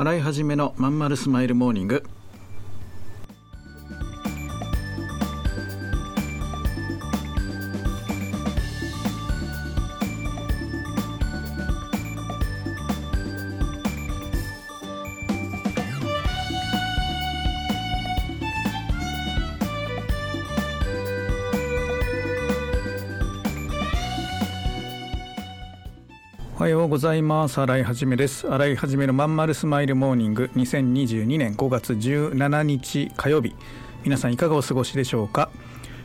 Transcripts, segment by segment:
洗い始めのまんまるスマイルモーニング。ざいます。新井はじめです。新井はじめのまんまるスマイルモーニング。2022年5月17日火曜日。皆さんいかがお過ごしでしょうか？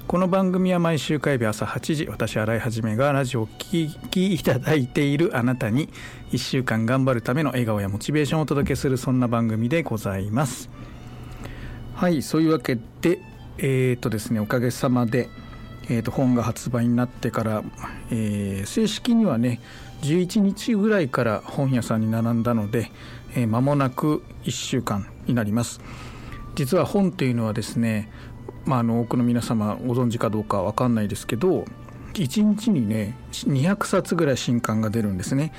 この番組は毎週火曜日朝8時私新井はじめがラジオをお聴きいただいているあなたに1週間頑張るための笑顔やモチベーションをお届けするそんな番組でございます。はいそういうわけでえー、とですねおかげさまでえー、と本が発売になってから、えー、正式にはね11日ぐらいから本屋さんに並んだので、えー、間もなく1週間になります。実は本というのはですね、まあ、あの多くの皆様ご存知かどうか分かんないですけど1日にね200冊ぐらい新刊が出るんですね。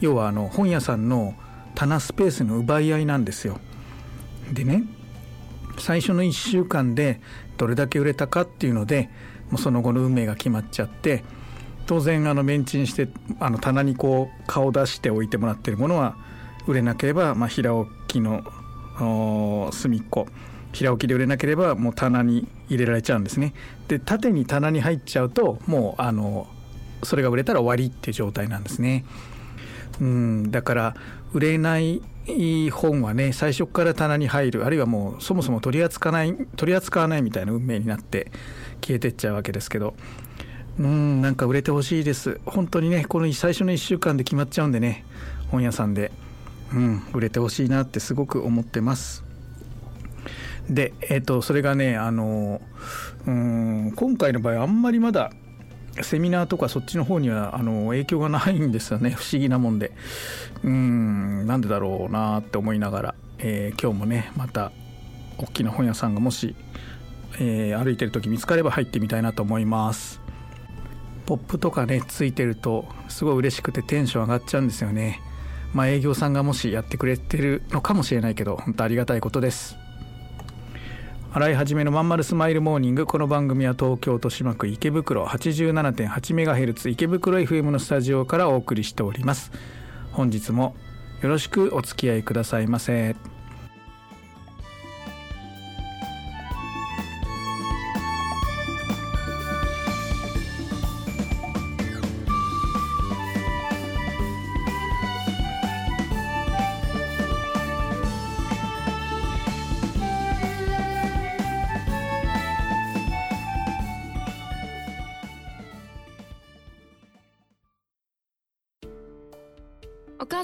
要はあの本屋さんの棚スペースの奪い合いなんですよ。でね最初の1週間でどれだけ売れたかっていうのでもうその後の運命が決まっちゃって当然あのベンチにしてあの棚にこう顔出して置いてもらってるものは売れなければ、まあ、平置きの隅っこ平置きで売れなければもう棚に入れられちゃうんですね。で縦に棚に入っちゃうともうあのそれが売れたら終わりっていう状態なんですね。うんだから売れない本はね最初から棚に入るあるいはもうそもそも取り扱わない取り扱わないみたいな運命になって消えてっちゃうわけですけど。うんなんか売れてほしいです。本当にねこの最初の1週間で決まっちゃうんでね本屋さんで。うん売れてほしいなってすごく思ってます。でえっ、ー、とそれがねあのうん今回の場合あんまりまだセミナーとかそっちの方にはあの影響がないんですよね。不思議なもんで。うんなんでだろうなって思いながら、えー、今日もねまた大きな本屋さんがもし、えー、歩いてる時見つかれば入ってみたいなと思います。ポップとかねついてるとすごい嬉しくてテンション上がっちゃうんですよね。まあ営業さんがもしやってくれてるのかもしれないけど本当ありがたいことです。洗い始めのまんまるスマイルモーニングこの番組は東京豊島区池袋 87.8MHz 池袋 FM のスタジオからお送りしております。本日もよろしくお付き合いくださいませ。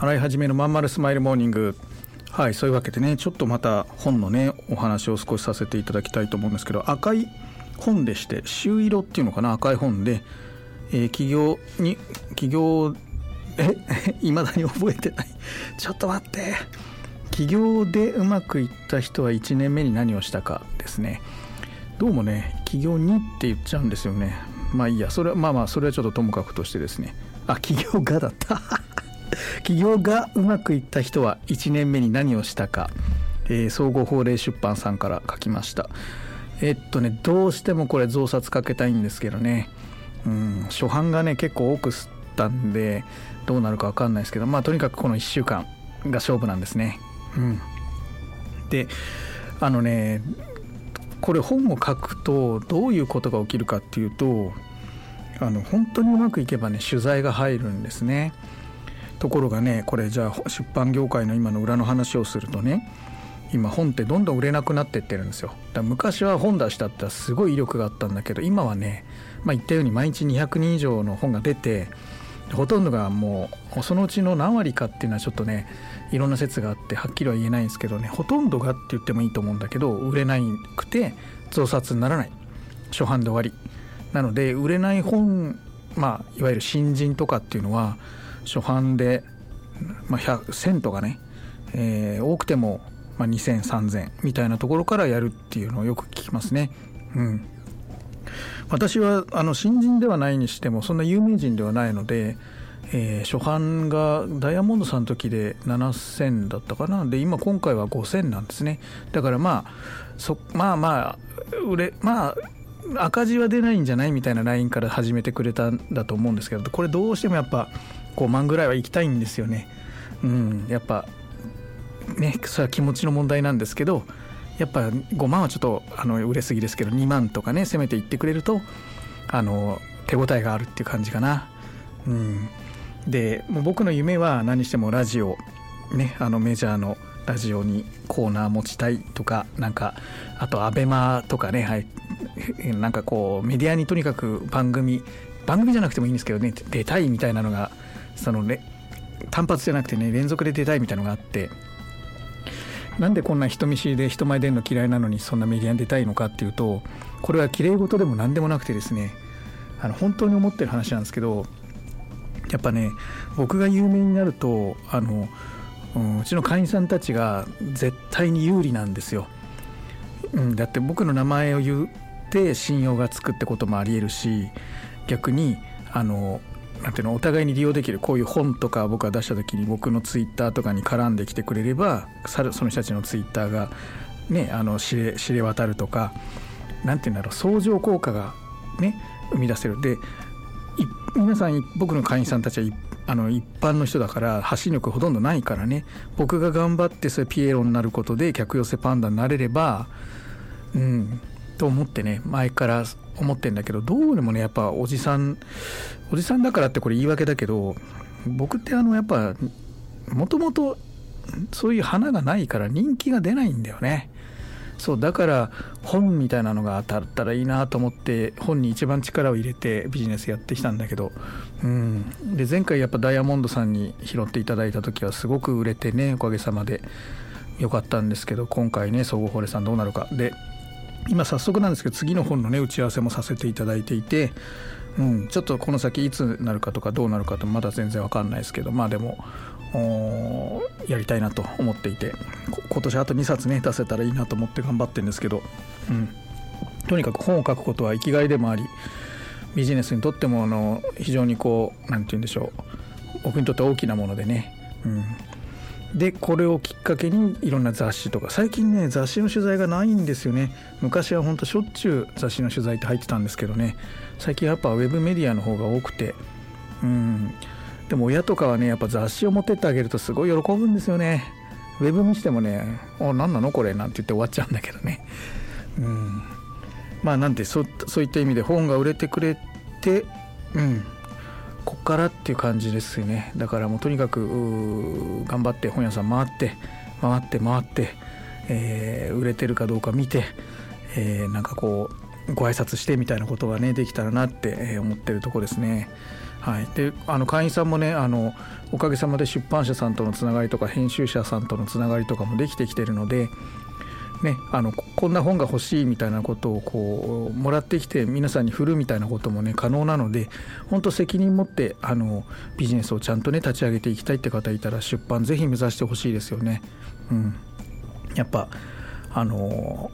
洗い始めのまんまるスマイルモーニング。はいそういうわけでねちょっとまた本のねお話を少しさせていただきたいと思うんですけど赤い本でして朱色っていうのかな赤い本で、えー、企業に企業えいまだに覚えてない。ちょっと待って。起業でうまくいった人は1年目に何をしたかですね。どうもね起業にって言っちゃうんですよね。まあいいやそれはまあまあそれはちょっとともかくとしてですね。あ起業がだった。起業がうまくいった人は1年目に何をしたか、えー、総合法令出版さんから書きました。えっとねどうしてもこれ増刷かけたいんですけどね。うん初版がね結構多く吸ったんでどうなるか分かんないですけどまあとにかくこの1週間が勝負なんですね。うん、であのねこれ本を書くとどういうことが起きるかっていうとあの本当にうまくいけばね取材が入るんですね。ところがねこれじゃあ出版業界の今の裏の話をするとね今本ってどんどん売れなくなってってるんですよ。だ昔は本出したってすごい威力があったんだけど今はね、まあ、言ったように毎日200人以上の本が出てほとんどがもうそのうちの何割かっていうのはちょっとねいろんな説があってはっきりは言えないんですけどねほとんどがって言ってもいいと思うんだけど売れなくて増刷にならない。初版で終わり。なので売れない本まあいわゆる新人とかっていうのは初版で、まあ、1000とかね、えー、多くてもまあ、20003000みたいなところからやるっていうのをよく聞きますね。うん、私はあの新人ではないにしてもそんな有名人ではないので、えー、初版がダイヤモンドさんの時で7000だったかな。で今今回は5000なんですね。だからまあそまあまあ売れまあ赤字は出ないんじゃないみたいなラインから始めてくれたんだと思うんですけどこれどうしてもやっぱ5万ぐらいは行きたいんですよね。うん、やっぱねそれは気持ちの問題なんですけどやっぱ5万はちょっとあの売れすぎですけど2万とかねせめていってくれるとあの手応えがあるっていう感じかな。うん、でもう僕の夢は何してもラジオねあのメジャーのラジオにコーナー持ちたいとかなんかあとアベマとかね、はい、なんかこうメディアにとにかく番組番組じゃなくてもいいんですけどね出たいみたいなのがそのね単発じゃなくてね連続で出たいみたいなのがあってなんでこんな人見知りで人前出るの嫌いなのにそんなメディアに出たいのかっていうとこれは綺麗事でも何でもなくてですねあの本当に思ってる話なんですけどやっぱね僕が有名になるとあの、う、ちの会員さんたちが絶対に有利なんですよ。うん、だって僕の名前を言って信用がつくってこともありえるし逆にあのなんていうのお互いに利用できるこういう本とか僕が出した時に僕のツイッターとかに絡んできてくれればその人たちのツイッターがねあの知れ知れ渡るとか何て言うんだろう相乗効果がね生み出せる。で皆さん僕の会員さんたちはあの一般の人だから発信力ほとんどないからね僕が頑張ってそれピエロになることで客寄せパンダになれればうんと思ってね前から思ってんだけどどうでもねやっぱおじさんおじさんだからってこれ言い訳だけど僕ってあのやっぱもともとそういう花がないから人気が出ないんだよね。そうだから本みたいなのが当たったらいいなと思って本に一番力を入れてビジネスやってきたんだけどうん。で前回やっぱダイヤモンドさんに拾っていただいた時はすごく売れてねおかげさまでよかったんですけど今回ね総合ホレさんどうなるか。で今早速なんですけど次の本のね打ち合わせもさせていただいていて、うん、ちょっとこの先いつなるかとかどうなるかとまだ全然わかんないですけどまあでもやりたいなと思っていて今年あと2冊ね出せたらいいなと思って頑張ってるんですけど、うん、とにかく本を書くことは生きがいでもありビジネスにとってもあの非常にこう何て言うんでしょう僕にとって大きなものでね、うん、でこれをきっかけにいろんな雑誌とか最近ね雑誌の取材がないんですよね。昔はほんとしょっちゅう雑誌の取材って入ってたんですけどね。最近やっぱウェブメディアの方が多くて。うん。でも親とかはねやっぱ雑誌を持ってってあげるとすごい喜ぶんですよね。ウェブにしてもね「お何なのこれ」なんて言って終わっちゃうんだけどね。うん。まあなんてそそういった意味で本が売れてくれてうん。からっていう感じですよねだからもうとにかく頑張って本屋さん回って回って回って、えー、売れてるかどうか見て、えー、なんかこうご挨拶してみたいなことがねできたらなって思ってるとこですね。はい、であの会員さんもねあのおかげさまで出版社さんとのつながりとか編集者さんとのつながりとかもできてきてるのでね、あのこんな本が欲しいみたいなことをこうもらってきて皆さんに振るみたいなこともね可能なので本当責任持ってあのビジネスをちゃんとね立ち上げていきたいって方いたら出版ぜひ目指してほしいですよね。うん、やっぱあの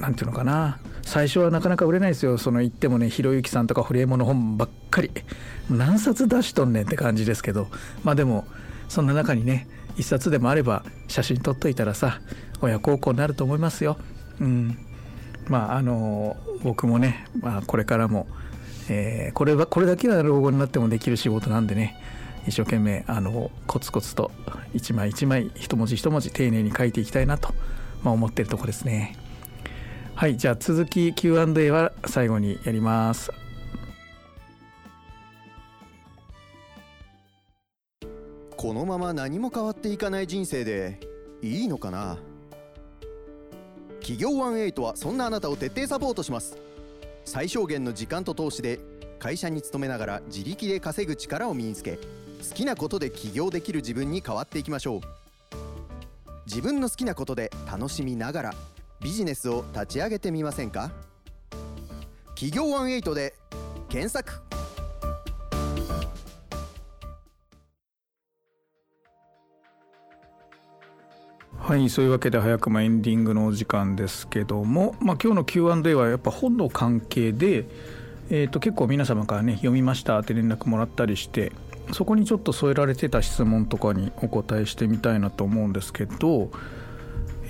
なんていうのかな。最初はなかなか売れないですよ。その言ってもねひろゆきさんとかフレームの本ばっかり。何冊出しとんねんって感じですけど。まあでもそんな中にね一冊でもあれば写真撮っといたらさ親孝行になると思いますよ。うん、まああの僕もね、まあ、これからも、えー、これはこれだけは老後になってもできる仕事なんでね一生懸命あのコツコツと一枚一枚一文字一文字丁寧に書いていきたいなと、まあ、思ってるとこですね。はいじゃあ続き Q&A は最後にやります。このまま何も変わっていかない人生でいいのかな？企業18はそんなあなたを徹底サポートします。最小限の時間と投資で会社に勤めながら自力で稼ぐ力を身につけ好きなことで起業できる自分に変わっていきましょう。自分の好きなことで楽しみながらビジネスを立ち上げてみませんか？企業18で検索。はいそういうわけで早くもエンディングのお時間ですけども、まあ、今日の Q&A はやっぱ本の関係で、えー、と結構皆様からね読みましたって連絡もらったりしてそこにちょっと添えられてた質問とかにお答えしてみたいなと思うんですけど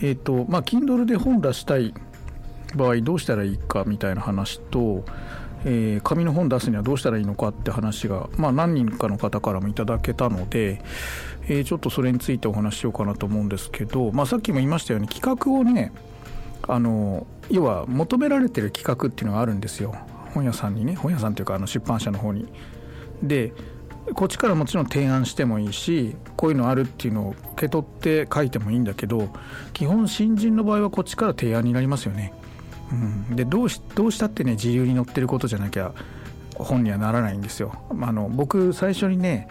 えっ、ー、とまあ Kindle で本出したい場合どうしたらいいかみたいな話と、えー、紙の本出すにはどうしたらいいのかって話が、まあ、何人かの方からもいただけたので、えー、ちょっとそれについてお話ししようかなと思うんですけど、まあ、さっきも言いましたように企画をねあの要は求められてる企画っていうのがあるんですよ本屋さんにね本屋さんというかあの出版社の方に。でこっちからもちろん提案してもいいしこういうのあるっていうのを受け取って書いてもいいんだけど基本新人の場合はこっちから提案になりますよね。うん、でどうしどうしたってね自由に乗ってることじゃなきゃ本にはならないんですよ。あの僕最初にね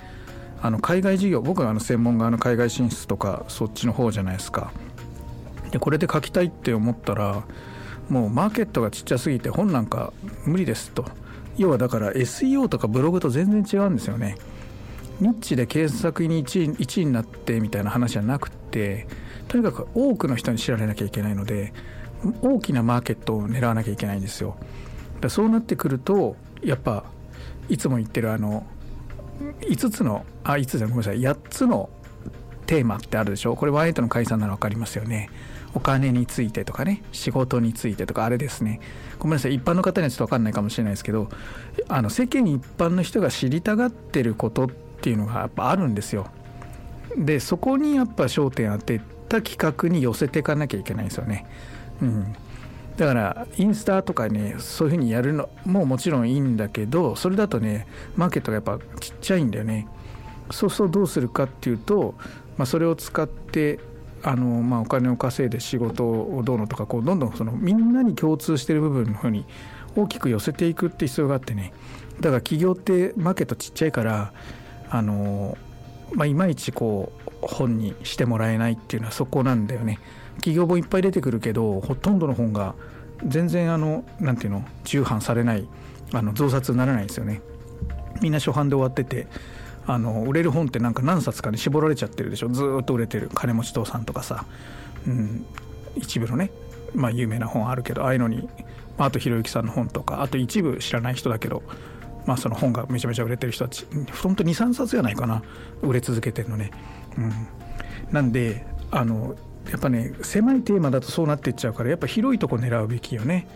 あの海外事業僕はあの専門側の海外進出とかそっちの方じゃないですか。でこれで書きたいって思ったらもうマーケットがちっちゃすぎて本なんか無理ですと。要はだから SEO とかブログと全然違うんですよね。ニッチで検索に 1, 位1位になってみたいな話じゃなくてとにかく多くの人に知られなきゃいけないので大きなマーケットを狙わなきゃいけないんですよ。だそうなってくるとやっぱいつも言ってるあの5つのあ5つじゃごめんなさい8つのテーマってあるでしょ？これワイエイトの解散なら分かりますよね。お金についてとかね仕事についてとかあれですねごめんなさい一般の方にはちょっと分かんないかもしれないですけどあの世間一般の人が知りたがってることっていうのがやっぱあるんですよ。でそこにやっぱ焦点当てた企画に寄せていかなきゃいけないんですよね。うん、だからインスタとかねそういうふうにやるのももちろんいいんだけどそれだとねマーケットがやっぱちっちゃいんだよね。そうするとどうするかっていうと、まあ、それを使ってあの、まあ、お金を稼いで仕事をどうのとかこうどんどんそのみんなに共通してる部分の方に大きく寄せていくって必要があってねだから企業ってマーケットちっちゃいからあの、まあ、いまいちこう本にしてもらえないっていうのはそこなんだよね。企業本いっぱい出てくるけどほとんどの本が全然あのなんていうの重版されないあの増刷にならないんですよね。みんな初版で終わっててあの売れる本ってなんか何冊かに絞られちゃってるでしょ。ずっと売れてる。金持ち父さんとかさ、うん、一部のねまあ有名な本あるけどああいうのに、あ、あとひろゆきさんの本とかあと一部知らない人だけどまあその本がめちゃめちゃ売れてる人たち。ほんと23冊じゃないかな。売れ続けてるのね、うん、なんであのやっぱね狭いテーマだとそうなっていっちゃうからやっぱ広いとこ狙うべきよね。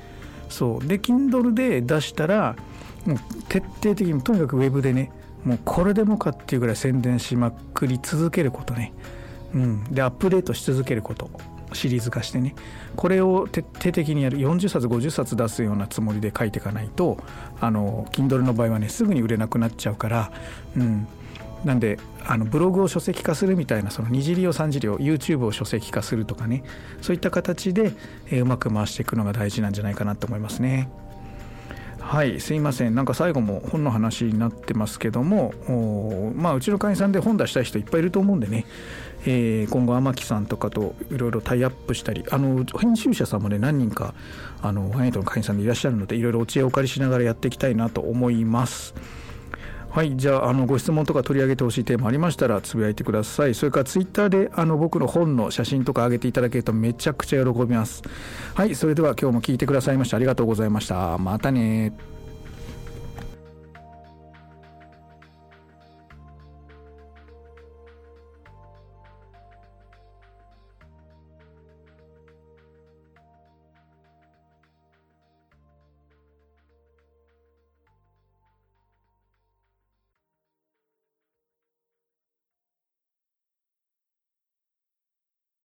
そう。で Kindle で出したらもう徹底的にとにかくウェブでねもうこれでもかっていうぐらい宣伝しまくり続けることね、うん、でアップデートし続けること。シリーズ化してね。これを徹底的にやる40冊50冊出すようなつもりで書いていかないとあの Kindle の場合はねすぐに売れなくなっちゃうから、うん、なんであのブログを書籍化するみたいなその二次利用三次利用 YouTube を書籍化するとかねそういった形で、えー、うまく回していくのが大事なんじゃないかなと思いますね。はいすいませんなんか最後も本の話になってますけどもまあうちの会員さんで本出したい人いっぱいいると思うんでね、えー、今後天木さんとかといろいろタイアップしたりあの編集者さんもね何人かあのワイエイトの会員さんでいらっしゃるのでいろいろお知恵をお借りしながらやっていきたいなと思います。はいじゃああのご質問とか取り上げてほしいテーマありましたらつぶやいてください。それからツイッターであの僕の本の写真とか上げていただけるとめちゃくちゃ喜びます。はいそれでは今日も聞いてくださいましてありがとうございました。またね